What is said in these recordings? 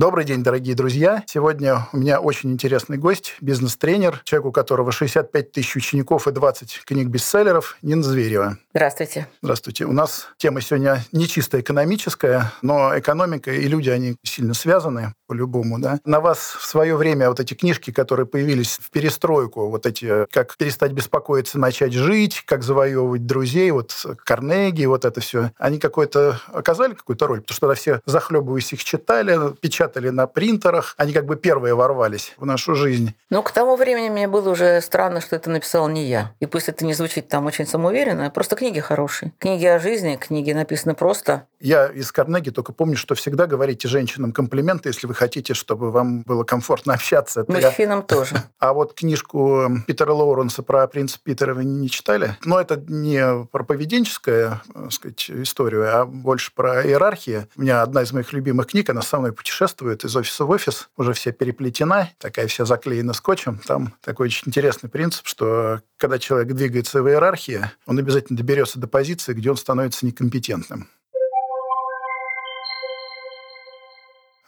Добрый день, дорогие друзья. Сегодня у меня очень интересный гость, бизнес-тренер, человек, у которого 65 тысяч учеников и 20 книг-бестселлеров, Нина Зверева. Здравствуйте. Здравствуйте. У нас тема сегодня не чисто экономическая, но экономика и люди, они сильно связаны по-любому, да. На вас в свое время вот эти книжки, которые появились в перестройку, вот эти «Как перестать беспокоиться, начать жить», «Как завоевывать друзей», вот Карнеги, вот это все, они какой-то оказали какую-то роль? Потому что тогда все захлебываясь их читали, печатали на принтерах, они как бы первые ворвались в нашу жизнь. Ну, к тому времени мне было уже странно, что это написал не я. И пусть это не звучит там очень самоуверенно, просто книги хорошие. Книги о жизни, книги написаны просто. Я из Карнеги только помню, что всегда говорите женщинам комплименты, если вы хотите, чтобы вам было комфортно общаться. Это Мужчинам я... тоже. А вот книжку Питера Лоуренса про принца Питера вы не читали? Но это не про поведенческую так сказать, историю, а больше про иерархию. У меня одна из моих любимых книг, она со мной путешествует из офиса в офис, уже вся переплетена, такая вся заклеена скотчем. Там такой очень интересный принцип, что когда человек двигается в иерархии, он обязательно доберется до позиции, где он становится некомпетентным.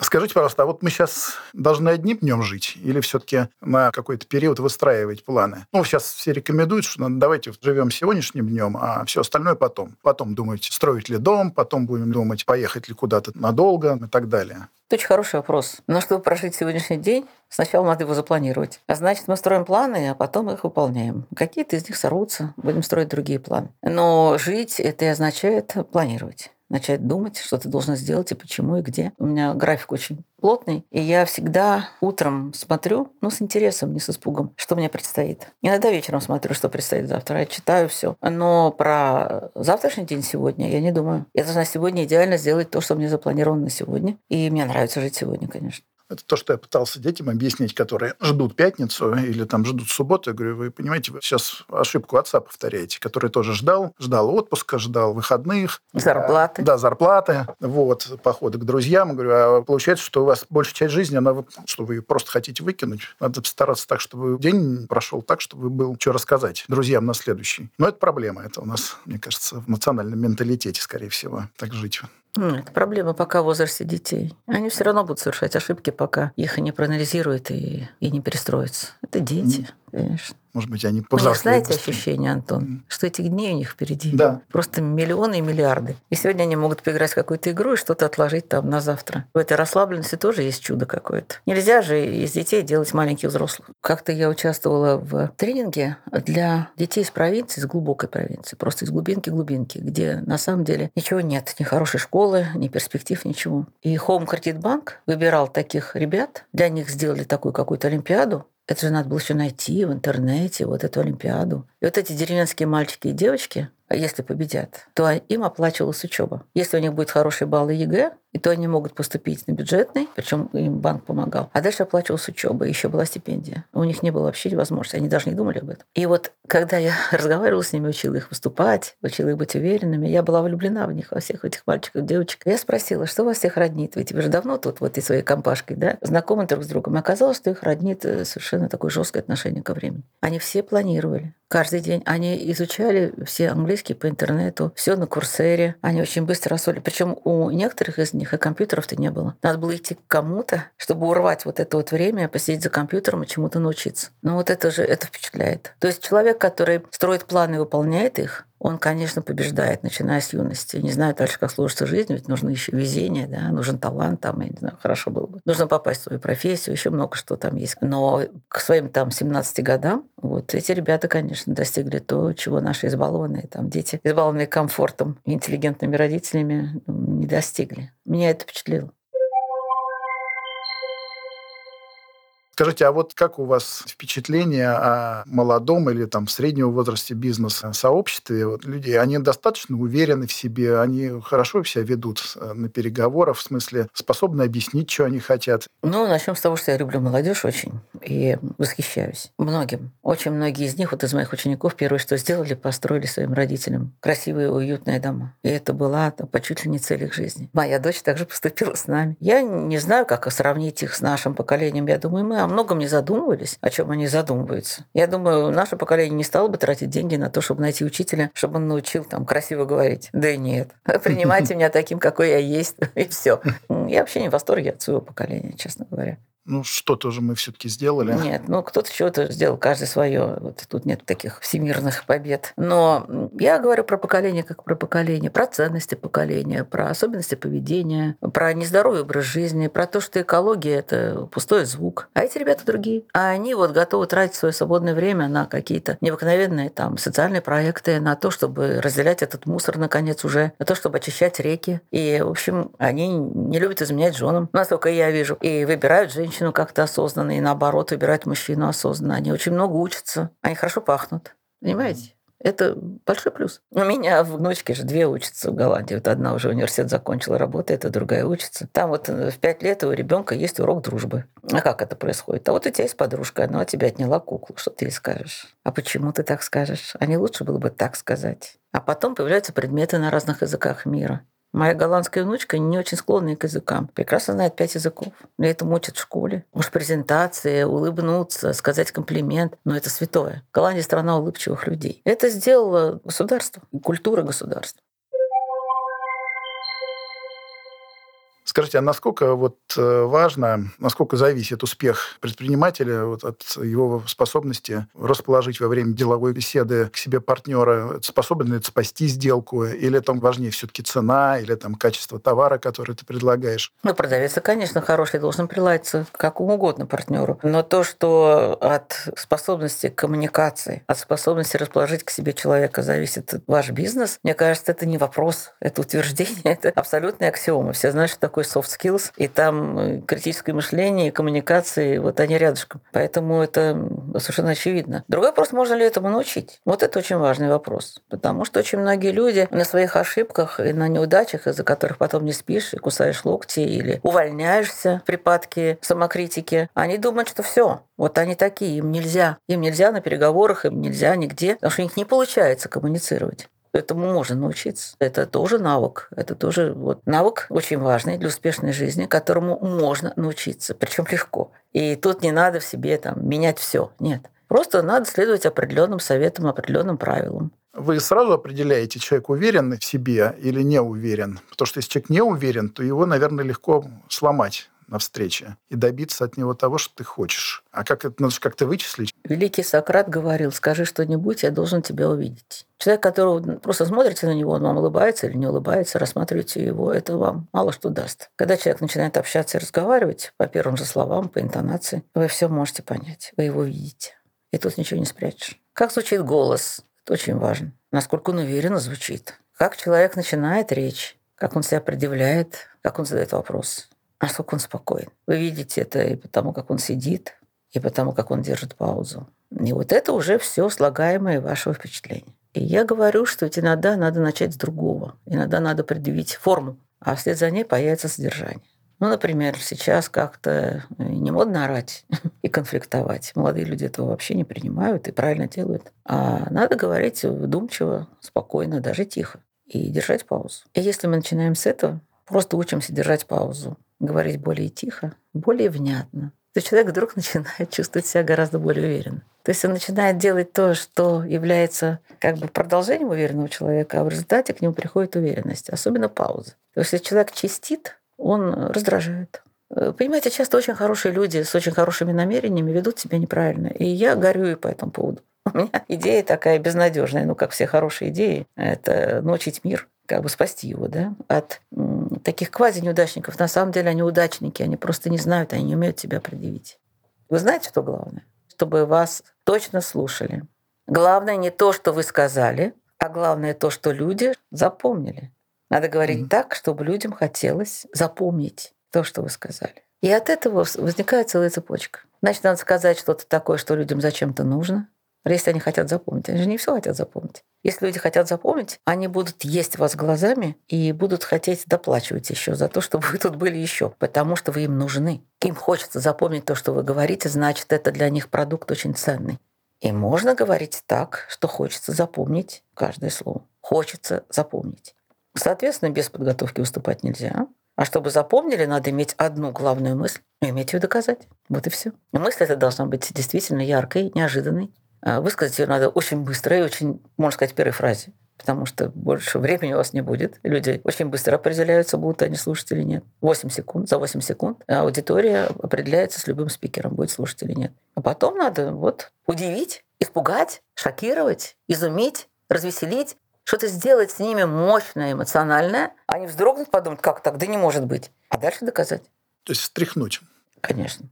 Скажите, пожалуйста, а вот мы сейчас должны одним днем жить или все-таки на какой-то период выстраивать планы? Ну, сейчас все рекомендуют, что давайте живем сегодняшним днем, а все остальное потом. Потом думаете, строить ли дом, потом будем думать, поехать ли куда-то надолго и так далее. Это очень хороший вопрос. Но чтобы прожить сегодняшний день, сначала надо его запланировать. А значит, мы строим планы, а потом их выполняем. Какие-то из них сорвутся, будем строить другие планы. Но жить это и означает планировать начать думать, что ты должен сделать и почему и где. У меня график очень плотный, и я всегда утром смотрю, ну, с интересом, не с испугом, что мне предстоит. Иногда вечером смотрю, что предстоит завтра, я читаю все. Но про завтрашний день сегодня я не думаю. Я должна сегодня идеально сделать то, что мне запланировано на сегодня. И мне нравится жить сегодня, конечно. Это то, что я пытался детям объяснить, которые ждут пятницу или там ждут субботу. Я говорю, вы понимаете, вы сейчас ошибку отца повторяете, который тоже ждал, ждал отпуска, ждал выходных. Зарплаты. Да, зарплаты. Вот, походы к друзьям. Я говорю, а получается, что у вас большая часть жизни, она, что вы просто хотите выкинуть. Надо стараться так, чтобы день прошел так, чтобы был что рассказать друзьям на следующий. Но это проблема. Это у нас, мне кажется, в национальном менталитете, скорее всего, так жить. Это проблема пока в возрасте детей. Они все равно будут совершать ошибки, пока их не проанализируют и, и не перестроятся. Это дети, конечно. Может быть, они повзрослеют. Вы знаете ощущение, Антон, что этих дней у них впереди да. просто миллионы и миллиарды. И сегодня они могут поиграть в какую-то игру и что-то отложить там на завтра. В этой расслабленности тоже есть чудо какое-то. Нельзя же из детей делать маленьких взрослых. Как-то я участвовала в тренинге для детей из провинции, из глубокой провинции, просто из глубинки-глубинки, где на самом деле ничего нет, ни хорошей школы, ни перспектив, ничего. И Home Credit Bank выбирал таких ребят, для них сделали такую какую-то олимпиаду, это же надо было еще найти в интернете, вот эту Олимпиаду. И вот эти деревенские мальчики и девочки, а если победят, то им оплачивалась учеба. Если у них будет хороший балл ЕГЭ, и то они могут поступить на бюджетный, причем им банк помогал. А дальше оплачивалась учеба, еще была стипендия. У них не было вообще возможности, они даже не думали об этом. И вот когда я разговаривала с ними, учила их выступать, учила их быть уверенными, я была влюблена в них, во всех этих мальчиков, девочек. Я спросила, что вас всех роднит? Ведь вы же давно тут вот и своей компашкой, да, знакомы друг с другом. И оказалось, что их роднит э, совершенно такое жесткое отношение ко времени. Они все планировали. Каждый день они изучали все английский по интернету, все на курсере. Они очень быстро освоили. Причем у некоторых из них и компьютеров-то не было. Надо было идти к кому-то, чтобы урвать вот это вот время, посидеть за компьютером и чему-то научиться. Ну вот это же, это впечатляет. То есть человек, который строит планы и выполняет их, он, конечно, побеждает, начиная с юности. Не знаю дальше, как сложится жизнь, ведь нужно еще везение, да, нужен талант, там, я не знаю, хорошо было бы. Нужно попасть в свою профессию, еще много что там есть. Но к своим там 17 годам вот эти ребята, конечно, достигли то, чего наши избалованные там дети, избалованные комфортом интеллигентными родителями, не достигли. Меня это впечатлило. Скажите, а вот как у вас впечатление о молодом или там в среднем возрасте бизнес-сообществе? Вот люди, они достаточно уверены в себе, они хорошо себя ведут э, на переговорах, в смысле способны объяснить, что они хотят? Ну, начнем с того, что я люблю молодежь очень. и восхищаюсь многим. Очень многие из них, вот из моих учеников, первое, что сделали, построили своим родителям красивые, уютные дома. И это была по чуть ли не цель их жизни. Моя дочь также поступила с нами. Я не знаю, как сравнить их с нашим поколением. Я думаю, мы многом не задумывались, о чем они задумываются. Я думаю, наше поколение не стало бы тратить деньги на то, чтобы найти учителя, чтобы он научил там красиво говорить. Да и нет. Принимайте меня таким, какой я есть, и все. Я вообще не в восторге от своего поколения, честно говоря. Ну, что-то же мы все-таки сделали. Нет, ну, кто-то чего-то сделал, каждый свое. Вот тут нет таких всемирных побед. Но я говорю про поколение как про поколение, про ценности поколения, про особенности поведения, про нездоровый образ жизни, про то, что экология – это пустой звук. А эти ребята другие. А они вот готовы тратить свое свободное время на какие-то необыкновенные там социальные проекты, на то, чтобы разделять этот мусор, наконец, уже, на то, чтобы очищать реки. И, в общем, они не любят изменять женам, насколько я вижу, и выбирают женщин женщину как-то осознанно, и наоборот, выбирать мужчину осознанно. Они очень много учатся, они хорошо пахнут. Понимаете? Это большой плюс. У меня внучки же две учатся в Голландии. Вот одна уже университет закончила, работает, а другая учится. Там вот в пять лет у ребенка есть урок дружбы. А как это происходит? А вот у тебя есть подружка, она тебя отняла куклу. Что ты ей скажешь? А почему ты так скажешь? А не лучше было бы так сказать? А потом появляются предметы на разных языках мира. Моя голландская внучка не очень склонная к языкам. Прекрасно знает пять языков. Мне это учат в школе. Уж презентация, улыбнуться, сказать комплимент. Но это святое. Голландия – страна улыбчивых людей. Это сделало государство, культура государства. Скажите, а насколько вот э, важно, насколько зависит успех предпринимателя вот от его способности расположить во время деловой беседы к себе партнера? Способен ли это спасти сделку? Или там важнее все-таки цена, или там качество товара, который ты предлагаешь? Ну, продавец, конечно, хороший, должен приладиться к какому угодно партнеру. Но то, что от способности коммуникации, от способности расположить к себе человека зависит ваш бизнес, мне кажется, это не вопрос, это утверждение, это абсолютная аксиома. Все знают, что такое soft skills, и там э, критическое мышление коммуникации, вот они рядышком. Поэтому это совершенно очевидно. Другой вопрос, можно ли этому научить? Вот это очень важный вопрос. Потому что очень многие люди на своих ошибках и на неудачах, из-за которых потом не спишь и кусаешь локти или увольняешься в припадке самокритики, они думают, что все, вот они такие, им нельзя. Им нельзя на переговорах, им нельзя нигде, потому что у них не получается коммуницировать. Этому можно научиться. Это тоже навык. Это тоже вот навык очень важный для успешной жизни, которому можно научиться, причем легко. И тут не надо в себе там менять все. Нет. Просто надо следовать определенным советам, определенным правилам. Вы сразу определяете, человек уверен в себе или не уверен? Потому что если человек не уверен, то его, наверное, легко сломать на встрече и добиться от него того, что ты хочешь. А как это надо как-то вычислить? Великий Сократ говорил, скажи что-нибудь, я должен тебя увидеть. Человек, которого просто смотрите на него, он вам улыбается или не улыбается, рассматриваете его, это вам мало что даст. Когда человек начинает общаться и разговаривать по первым же словам, по интонации, вы все можете понять, вы его видите. И тут ничего не спрячешь. Как звучит голос? Это очень важно. Насколько он уверенно звучит. Как человек начинает речь, как он себя предъявляет, как он задает вопрос насколько он спокоен. Вы видите это и потому, как он сидит, и потому, как он держит паузу. И вот это уже все слагаемое вашего впечатления. И я говорю, что ведь иногда надо начать с другого. Иногда надо предъявить форму, а вслед за ней появится содержание. Ну, например, сейчас как-то э, не модно орать и конфликтовать. Молодые люди этого вообще не принимают и правильно делают. А надо говорить вдумчиво, спокойно, даже тихо и держать паузу. И если мы начинаем с этого, просто учимся держать паузу, говорить более тихо, более внятно, то человек вдруг начинает чувствовать себя гораздо более уверенно. То есть он начинает делать то, что является как бы продолжением уверенного человека, а в результате к нему приходит уверенность, особенно пауза. То есть если человек чистит, он раздражает. Э, понимаете, часто очень хорошие люди с очень хорошими намерениями ведут себя неправильно. И я горюю по этому поводу. У меня идея такая безнадежная, ну, как все хорошие идеи, это научить мир, как бы спасти его, да, от таких квази-неудачников. На самом деле они удачники, они просто не знают, они не умеют себя предъявить. Вы знаете, что главное? Чтобы вас точно слушали. Главное не то, что вы сказали, а главное то, что люди запомнили. Надо говорить mm-hmm. так, чтобы людям хотелось запомнить то, что вы сказали. И от этого возникает целая цепочка. Значит, надо сказать что-то такое, что людям зачем-то нужно. Если они хотят запомнить, они же не все хотят запомнить. Если люди хотят запомнить, они будут есть вас глазами и будут хотеть доплачивать еще за то, чтобы вы тут были еще, потому что вы им нужны. Им хочется запомнить то, что вы говорите, значит, это для них продукт очень ценный. И можно говорить так, что хочется запомнить каждое слово. Хочется запомнить. Соответственно, без подготовки выступать нельзя. А чтобы запомнили, надо иметь одну главную мысль и уметь ее доказать. Вот и все. Мысль эта должна быть действительно яркой, неожиданной. А высказать ее надо очень быстро и очень, можно сказать, в первой фразе потому что больше времени у вас не будет. Люди очень быстро определяются, будут они слушать или нет. 8 секунд, за 8 секунд аудитория определяется с любым спикером, будет слушать или нет. А потом надо вот удивить, испугать, шокировать, изумить, развеселить, что-то сделать с ними мощное, эмоциональное. Они вздрогнут, подумают, как так, да не может быть. А дальше доказать. То есть встряхнуть. Конечно.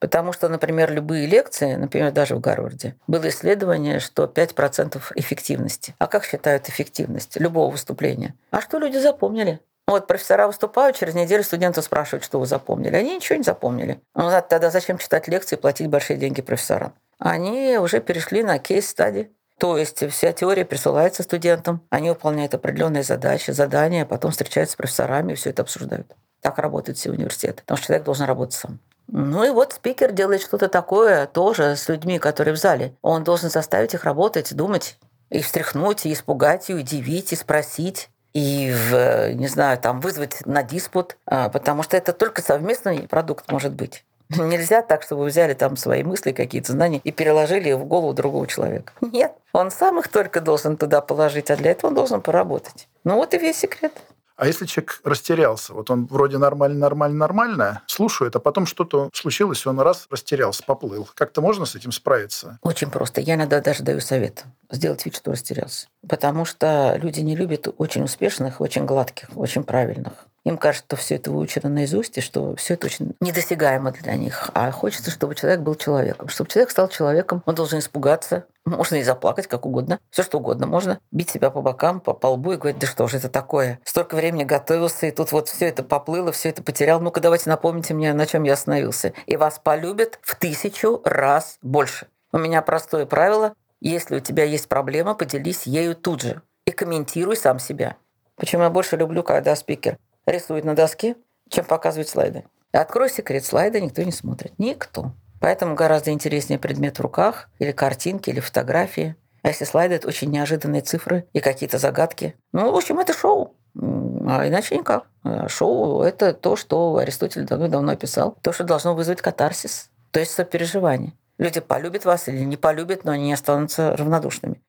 Потому что, например, любые лекции, например, даже в Гарварде, было исследование, что 5% эффективности. А как считают эффективность любого выступления? А что люди запомнили? Вот профессора выступают, через неделю студенты спрашивают, что вы запомнили. Они ничего не запомнили. Ну тогда зачем читать лекции и платить большие деньги профессорам? Они уже перешли на кейс-стадии. То есть вся теория присылается студентам, они выполняют определенные задачи, задания, потом встречаются с профессорами и все это обсуждают. Так работают все университеты, потому что человек должен работать сам. Ну и вот спикер делает что-то такое тоже с людьми, которые в зале. Он должен заставить их работать, думать, и встряхнуть, и испугать, и удивить, и спросить и, в, не знаю, там вызвать на диспут, а, потому что это только совместный продукт может быть. Нельзя так, чтобы вы взяли там свои мысли, какие-то знания и переложили в голову другого человека. Нет, он сам их только должен туда положить, а для этого он должен поработать. Ну вот и весь секрет. А если человек растерялся, вот он вроде нормально, нормально, нормально, слушает, а потом что-то случилось, он раз растерялся, поплыл. Как-то можно с этим справиться? Очень просто. Я иногда даже даю совет сделать вид, что растерялся. Потому что люди не любят очень успешных, очень гладких, очень правильных. Им кажется, что все это выучено наизусть, и что все это очень недосягаемо для них. А хочется, чтобы человек был человеком. Чтобы человек стал человеком, он должен испугаться, можно и заплакать, как угодно. Все что угодно можно. Бить себя по бокам, по, по лбу и говорить, да что же это такое? Столько времени готовился, и тут вот все это поплыло, все это потерял. Ну-ка давайте напомните мне, на чем я остановился. И вас полюбят в тысячу раз больше. У меня простое правило. Если у тебя есть проблема, поделись ею тут же. И комментируй сам себя. Почему я больше люблю, когда спикер рисует на доске, чем показывает слайды. Открой секрет слайда, никто не смотрит. Никто. Поэтому гораздо интереснее предмет в руках, или картинки, или фотографии. А если слайды, это очень неожиданные цифры и какие-то загадки. Ну, в общем, это шоу. А иначе никак. А шоу – это то, что Аристотель давно-давно описал. То, что должно вызвать катарсис, то есть сопереживание. Люди полюбят вас или не полюбят, но они не останутся равнодушными.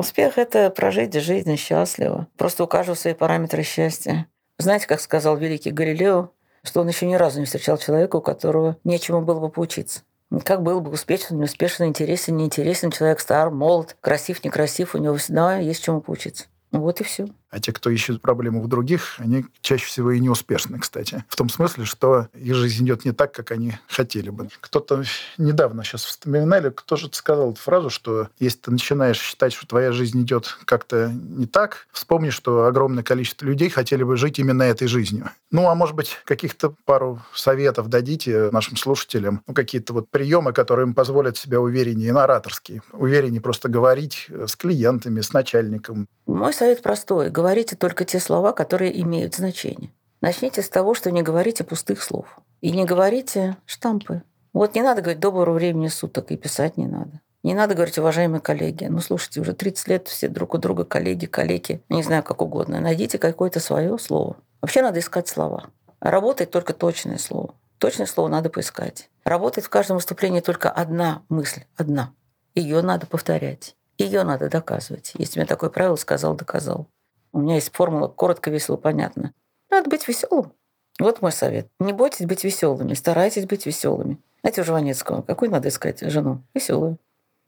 Успех – это прожить жизнь счастливо. Просто у каждого свои параметры счастья. Знаете, как сказал великий Галилео, что он еще ни разу не встречал человека, у которого нечему было бы поучиться. Как был бы успешен, неуспешен, интересен, неинтересен, человек стар, молод, красив, некрасив, у него всегда есть чему поучиться. Вот и все. А те, кто ищет проблему в других, они чаще всего и неуспешны, кстати. В том смысле, что их жизнь идет не так, как они хотели бы. Кто-то недавно сейчас вспоминали, кто же сказал эту фразу, что если ты начинаешь считать, что твоя жизнь идет как-то не так, вспомни, что огромное количество людей хотели бы жить именно этой жизнью. Ну, а может быть, каких-то пару советов дадите нашим слушателям, ну, какие-то вот приемы, которые им позволят себя увереннее, ораторские, увереннее просто говорить с клиентами, с начальником. Мой совет простой говорите только те слова, которые имеют значение. Начните с того, что не говорите пустых слов. И не говорите штампы. Вот не надо говорить доброго времени суток, и писать не надо. Не надо говорить, уважаемые коллеги. Ну, слушайте, уже 30 лет все друг у друга коллеги, коллеги, не знаю, как угодно. Найдите какое-то свое слово. Вообще надо искать слова. Работает только точное слово. Точное слово надо поискать. Работает в каждом выступлении только одна мысль, одна. Ее надо повторять. Ее надо доказывать. Если мне такое правило сказал, доказал. У меня есть формула коротко, весело, понятно. Надо быть веселым. Вот мой совет. Не бойтесь быть веселыми, старайтесь быть веселыми. Знаете, у Жванецкого, какую надо искать жену? Веселую.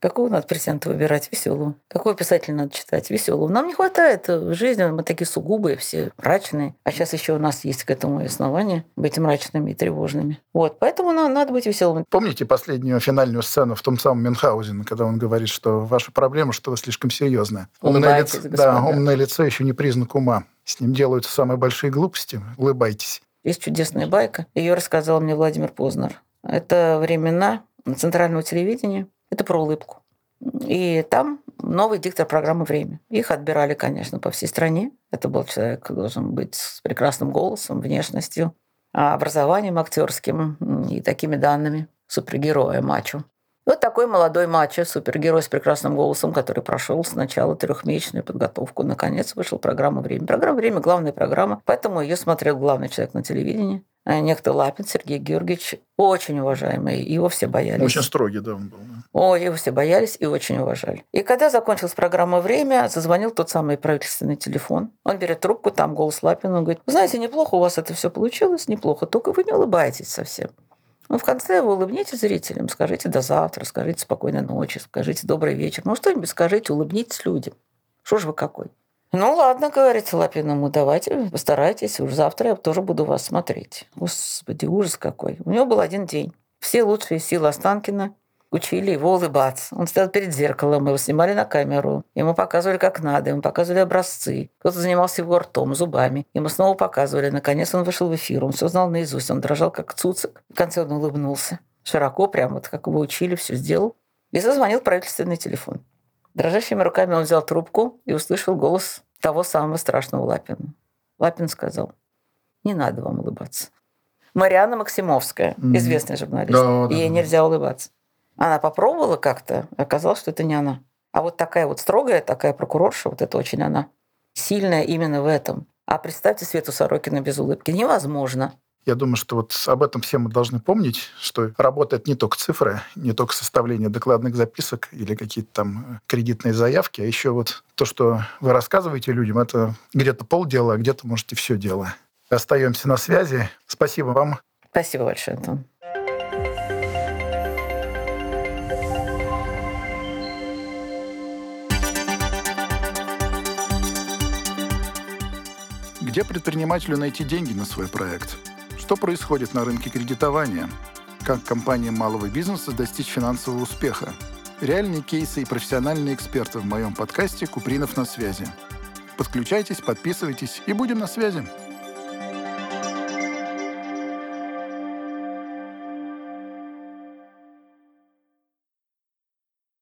Какого надо президента выбирать? Веселого. Какого писателя надо читать? Веселого. Нам не хватает в жизни, мы такие сугубые все, мрачные. А сейчас еще у нас есть к этому основание быть мрачными и тревожными. Вот, поэтому нам надо быть веселыми. Помните последнюю финальную сцену в том самом Мюнхгаузене, когда он говорит, что ваша проблема что-то слишком серьезное. Умное лицо, да, умное лицо еще не признак ума. С ним делаются самые большие глупости. Улыбайтесь. Есть чудесная байка. Ее рассказал мне Владимир Познер Это времена центрального телевидения. Это про улыбку. И там новый диктор программы «Время». Их отбирали, конечно, по всей стране. Это был человек, должен быть с прекрасным голосом, внешностью, образованием актерским и такими данными. Супергероя, мачо. Вот такой молодой мачо, супергерой с прекрасным голосом, который прошел сначала трехмесячную подготовку. Наконец вышел программа «Время». Программа «Время» – главная программа, поэтому ее смотрел главный человек на телевидении. Э, некто Лапин Сергей Георгиевич, очень уважаемый, его все боялись. Очень строгий, да, он был. О, его все боялись и очень уважали. И когда закончилась программа «Время», зазвонил тот самый правительственный телефон. Он берет трубку, там голос Лапина, он говорит, знаете, неплохо у вас это все получилось, неплохо, только вы не улыбаетесь совсем. Ну, в конце вы улыбнитесь зрителям, скажите до завтра, скажите спокойной ночи, скажите добрый вечер. Ну, что-нибудь скажите, улыбнитесь людям. Что ж вы какой? Ну, ладно, говорит Лапин ему, давайте, постарайтесь, уж завтра я тоже буду вас смотреть. Господи, ужас какой. У него был один день. Все лучшие силы Останкина учили его улыбаться. Он стоял перед зеркалом, его снимали на камеру, ему показывали как надо, ему показывали образцы. Кто-то занимался его ртом, зубами. Ему снова показывали. Наконец он вышел в эфир, он все знал наизусть, он дрожал как цуцик. В конце он улыбнулся. Широко, прямо вот как его учили, все сделал. И зазвонил правительственный телефон. Дрожащими руками он взял трубку и услышал голос того самого страшного Лапина. Лапин сказал, не надо вам улыбаться. Мариана Максимовская, mm-hmm. известная журналист. Да, да, Ей да. нельзя улыбаться. Она попробовала как-то, оказалось, что это не она. А вот такая вот строгая, такая прокурорша, вот это очень она. Сильная именно в этом. А представьте Свету Сорокина без улыбки. Невозможно. Я думаю, что вот об этом все мы должны помнить, что работает не только цифры, не только составление докладных записок или какие-то там кредитные заявки, а еще вот то, что вы рассказываете людям, это где-то полдела, а где-то, может, и все дело. Остаемся на связи. Спасибо вам. Спасибо большое, Антон. Где предпринимателю найти деньги на свой проект? Что происходит на рынке кредитования? Как компаниям малого бизнеса достичь финансового успеха? Реальные кейсы и профессиональные эксперты в моем подкасте «Купринов на связи». Подключайтесь, подписывайтесь и будем на связи.